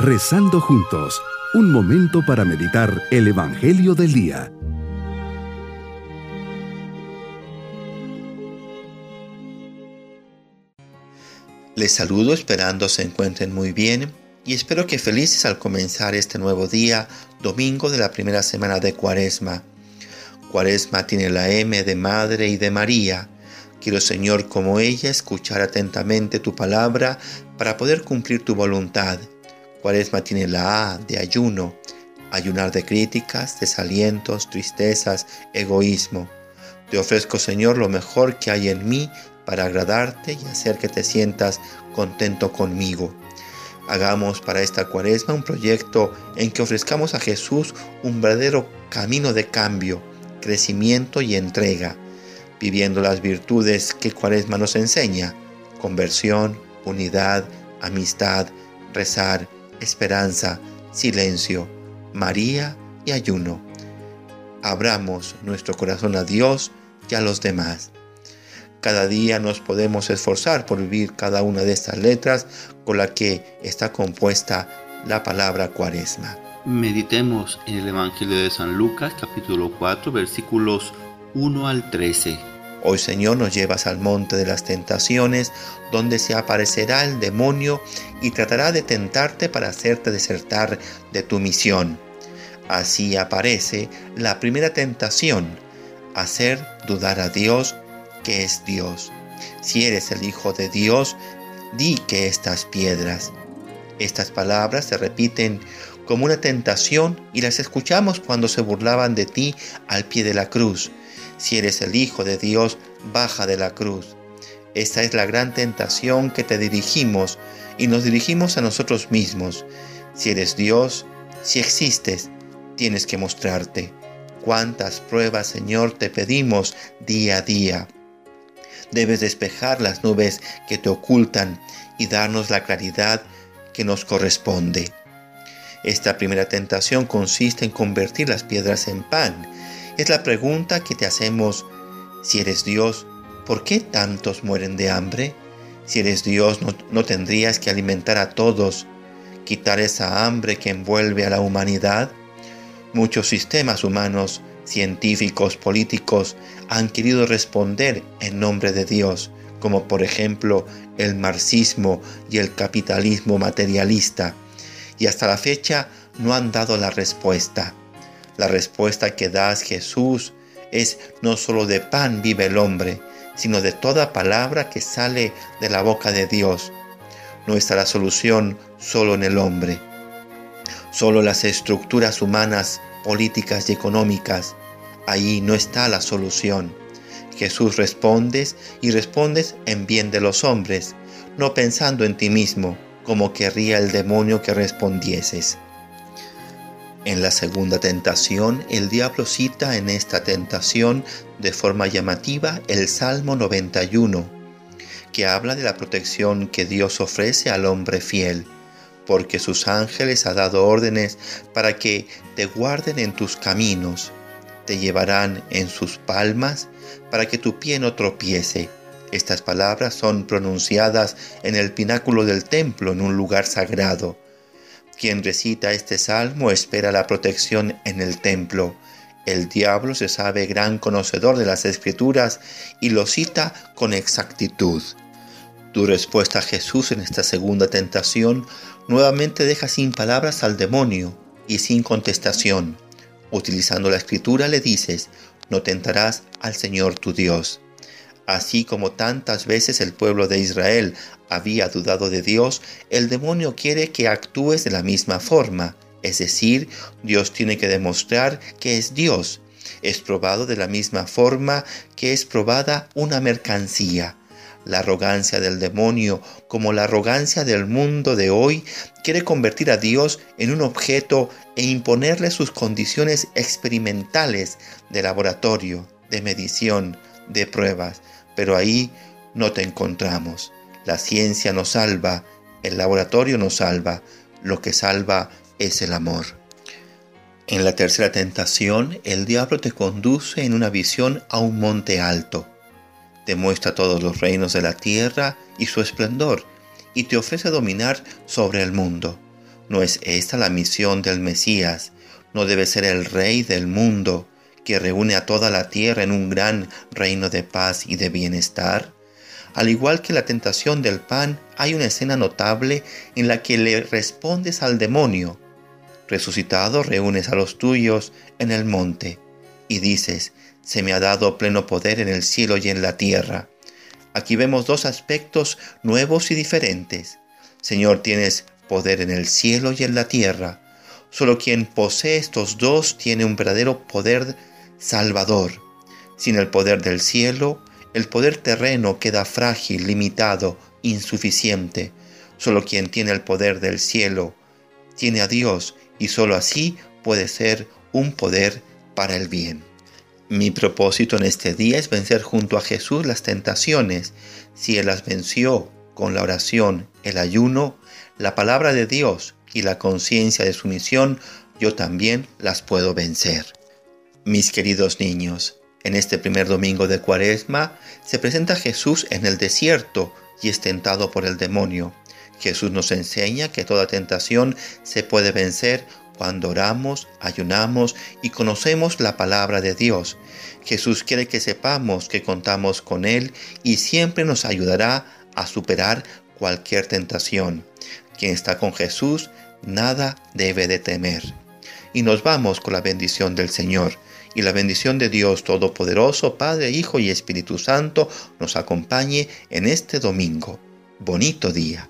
Rezando juntos, un momento para meditar el Evangelio del Día. Les saludo esperando se encuentren muy bien y espero que felices al comenzar este nuevo día, domingo de la primera semana de Cuaresma. Cuaresma tiene la M de Madre y de María. Quiero, Señor, como ella, escuchar atentamente tu palabra para poder cumplir tu voluntad Cuaresma tiene la A de ayuno, ayunar de críticas, desalientos, tristezas, egoísmo. Te ofrezco, Señor, lo mejor que hay en mí para agradarte y hacer que te sientas contento conmigo. Hagamos para esta cuaresma un proyecto en que ofrezcamos a Jesús un verdadero camino de cambio, crecimiento y entrega, viviendo las virtudes que cuaresma nos enseña, conversión, unidad, amistad, rezar, esperanza, silencio, María y ayuno. Abramos nuestro corazón a Dios y a los demás. Cada día nos podemos esforzar por vivir cada una de estas letras con la que está compuesta la palabra cuaresma. Meditemos en el Evangelio de San Lucas capítulo 4 versículos 1 al 13. Hoy Señor nos llevas al monte de las tentaciones, donde se aparecerá el demonio y tratará de tentarte para hacerte desertar de tu misión. Así aparece la primera tentación, hacer dudar a Dios que es Dios. Si eres el Hijo de Dios, di que estas piedras. Estas palabras se repiten como una tentación y las escuchamos cuando se burlaban de ti al pie de la cruz. Si eres el Hijo de Dios, baja de la cruz. Esta es la gran tentación que te dirigimos y nos dirigimos a nosotros mismos. Si eres Dios, si existes, tienes que mostrarte. Cuántas pruebas, Señor, te pedimos día a día. Debes despejar las nubes que te ocultan y darnos la claridad que nos corresponde. Esta primera tentación consiste en convertir las piedras en pan es la pregunta que te hacemos. Si eres Dios, ¿por qué tantos mueren de hambre? Si eres Dios, no, tendrías que alimentar a todos, quitar esa hambre que envuelve a la humanidad. Muchos sistemas humanos, científicos, políticos, han querido responder en nombre de Dios, como por ejemplo el marxismo y el capitalismo materialista, y hasta la fecha no han dado la respuesta. La respuesta que das Jesús es no solo de pan vive el hombre, sino de toda palabra que sale de la boca de Dios. No está la solución solo en el hombre. Solo las estructuras humanas, políticas y económicas. Ahí no está la solución. Jesús respondes y respondes en bien de los hombres, no pensando en ti mismo, como querría el demonio que respondieses. En la segunda tentación, el diablo cita en esta tentación de forma llamativa el Salmo 91, que habla de la protección que Dios ofrece al hombre fiel, porque sus ángeles ha dado órdenes para que te guarden en tus caminos, te llevarán en sus palmas para que tu pie no tropiece. Estas palabras son pronunciadas en el pináculo del templo, en un lugar sagrado quien recita este salmo espera la protección en el templo. El diablo se sabe gran conocedor de las escrituras y lo cita con exactitud. Tu respuesta a Jesús en esta segunda tentación nuevamente deja sin palabras al demonio y sin contestación. Utilizando la escritura le dices, no tentarás al Señor tu Dios. Así como tantas veces el pueblo de Israel había dudado de Dios, el demonio quiere que actúes de la misma forma. Es decir, Dios tiene que demostrar que es Dios. Es probado de la misma forma que es probada una mercancía. La arrogancia del demonio, como la arrogancia del mundo de hoy, quiere convertir a Dios en un objeto e imponerle sus condiciones experimentales de laboratorio, de medición, de pruebas pero ahí no te encontramos. La ciencia nos salva, el laboratorio nos salva, lo que salva es el amor. En la tercera tentación, el diablo te conduce en una visión a un monte alto. Te muestra todos los reinos de la tierra y su esplendor, y te ofrece dominar sobre el mundo. ¿No es esta la misión del Mesías? ¿No debe ser el Rey del mundo que reúne a toda la tierra en un gran reino de paz y de bienestar? Al igual que la tentación del pan, hay una escena notable en la que le respondes al demonio. Resucitado, reúnes a los tuyos en el monte y dices, se me ha dado pleno poder en el cielo y en la tierra. Aquí vemos dos aspectos nuevos y diferentes. Señor, tienes poder en el cielo y en la tierra. Solo quien posee estos dos tiene un verdadero poder salvador. Sin el poder del cielo, el poder terreno queda frágil, limitado, insuficiente. Solo quien tiene el poder del cielo tiene a Dios y solo así puede ser un poder para el bien. Mi propósito en este día es vencer junto a Jesús las tentaciones. Si Él las venció con la oración, el ayuno, la palabra de Dios y la conciencia de su misión, yo también las puedo vencer. Mis queridos niños, en este primer domingo de Cuaresma se presenta Jesús en el desierto y es tentado por el demonio. Jesús nos enseña que toda tentación se puede vencer cuando oramos, ayunamos y conocemos la palabra de Dios. Jesús quiere que sepamos que contamos con Él y siempre nos ayudará a superar cualquier tentación. Quien está con Jesús, nada debe de temer. Y nos vamos con la bendición del Señor. Y la bendición de Dios Todopoderoso, Padre, Hijo y Espíritu Santo, nos acompañe en este domingo. Bonito día.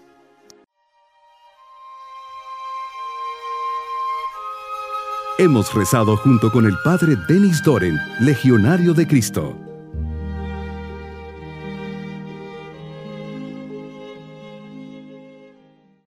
Hemos rezado junto con el Padre Denis Doren, Legionario de Cristo.